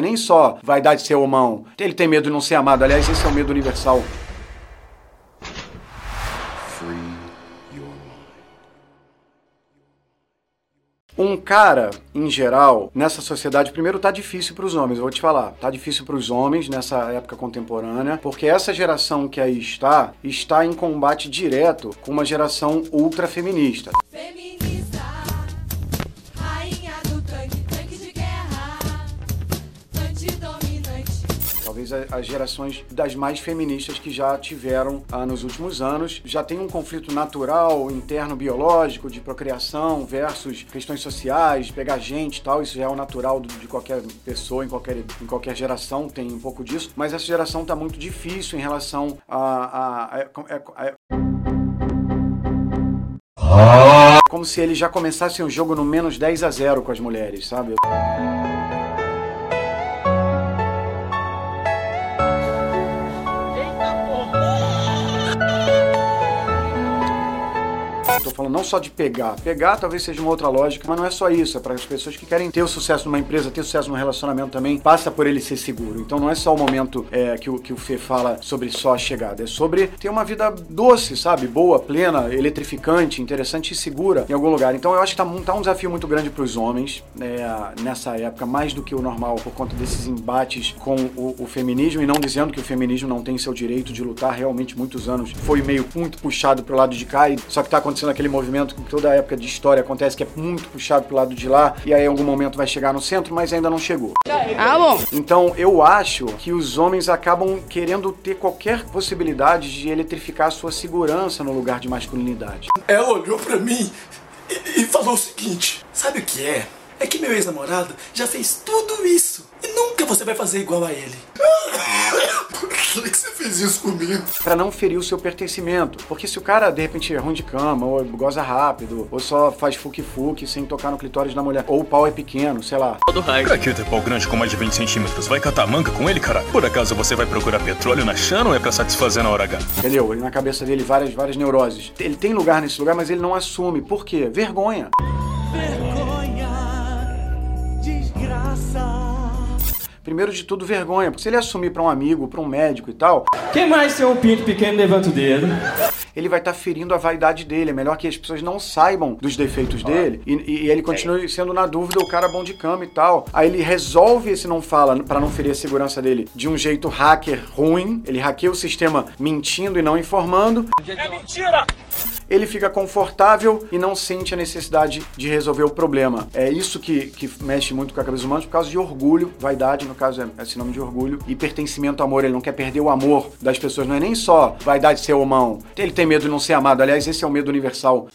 é nem só vaidade de ser homão. Ele tem medo de não ser amado. Aliás, esse é o medo universal. Um cara, em geral, nessa sociedade, primeiro tá difícil para os homens, eu vou te falar. Tá difícil para os homens nessa época contemporânea, porque essa geração que aí está, está em combate direto com uma geração ultra feminista. Feminista, Talvez as gerações das mais feministas que já tiveram ah, nos últimos anos. Já tem um conflito natural, interno, biológico, de procriação versus questões sociais, pegar gente e tal. Isso já é o natural de qualquer pessoa, em qualquer, em qualquer geração, tem um pouco disso. Mas essa geração está muito difícil em relação a. a- a- a- a- como se eles já começassem o jogo no menos 10 a 0 com as mulheres, sabe? Tô falando não só de pegar. Pegar talvez seja uma outra lógica, mas não é só isso. É para as pessoas que querem ter o sucesso numa empresa, ter sucesso num relacionamento também, passa por ele ser seguro. Então não é só o momento é, que, o, que o Fê fala sobre só a chegada. É sobre ter uma vida doce, sabe? Boa, plena, eletrificante, interessante e segura em algum lugar. Então eu acho que tá, mu- tá um desafio muito grande para os homens é, nessa época, mais do que o normal, por conta desses embates com o, o feminismo. E não dizendo que o feminismo não tem seu direito de lutar, realmente muitos anos foi meio muito puxado pro lado de cá, e, só que tá acontecendo aquele movimento que toda a época de história acontece, que é muito puxado pro lado de lá, e aí em algum momento vai chegar no centro, mas ainda não chegou. Ah, bom. Então eu acho que os homens acabam querendo ter qualquer possibilidade de eletrificar a sua segurança no lugar de masculinidade. Ela olhou pra mim e, e falou o seguinte: Sabe o que é? É que meu ex-namorado já fez tudo isso e nunca você vai fazer igual a ele. Por que, você fez isso comigo? Pra não ferir o seu pertencimento. Porque se o cara, de repente, é ruim de cama, ou goza rápido, ou só faz fuque-fuque sem tocar no clitóris da mulher, ou o pau é pequeno, sei lá. Pra que ter pau grande com mais de 20 centímetros? Vai catar manga com ele, cara? Por acaso você vai procurar petróleo na chana ou é pra satisfazer na hora H? Entendeu? E na cabeça dele várias, várias neuroses. Ele tem lugar nesse lugar, mas ele não assume. Por quê? Vergonha. Primeiro de tudo, vergonha. Porque se ele assumir pra um amigo, pra um médico e tal, Quem mais tem um pinto pequeno, levanta o dedo. ele vai estar ferindo a vaidade dele. É melhor que as pessoas não saibam dos defeitos dele e, e- e ele continue sendo na dúvida o cara bom de cama e tal. Aí ele resolve esse não fala pra não ferir a segurança dele de um jeito hacker ruim. Ele hackeia o sistema mentindo e não informando. É mentira! Ele fica confortável e não sente a necessidade de resolver o problema. É isso que, que mexe muito com a cabeça humana por causa de orgulho, vaidade, no caso é esse nome de orgulho, e pertencimento ao amor. Ele não quer perder o amor das pessoas. Não é nem só vaidade de ser homão. Ele tem medo de não ser amado. Aliás, esse é o medo universal.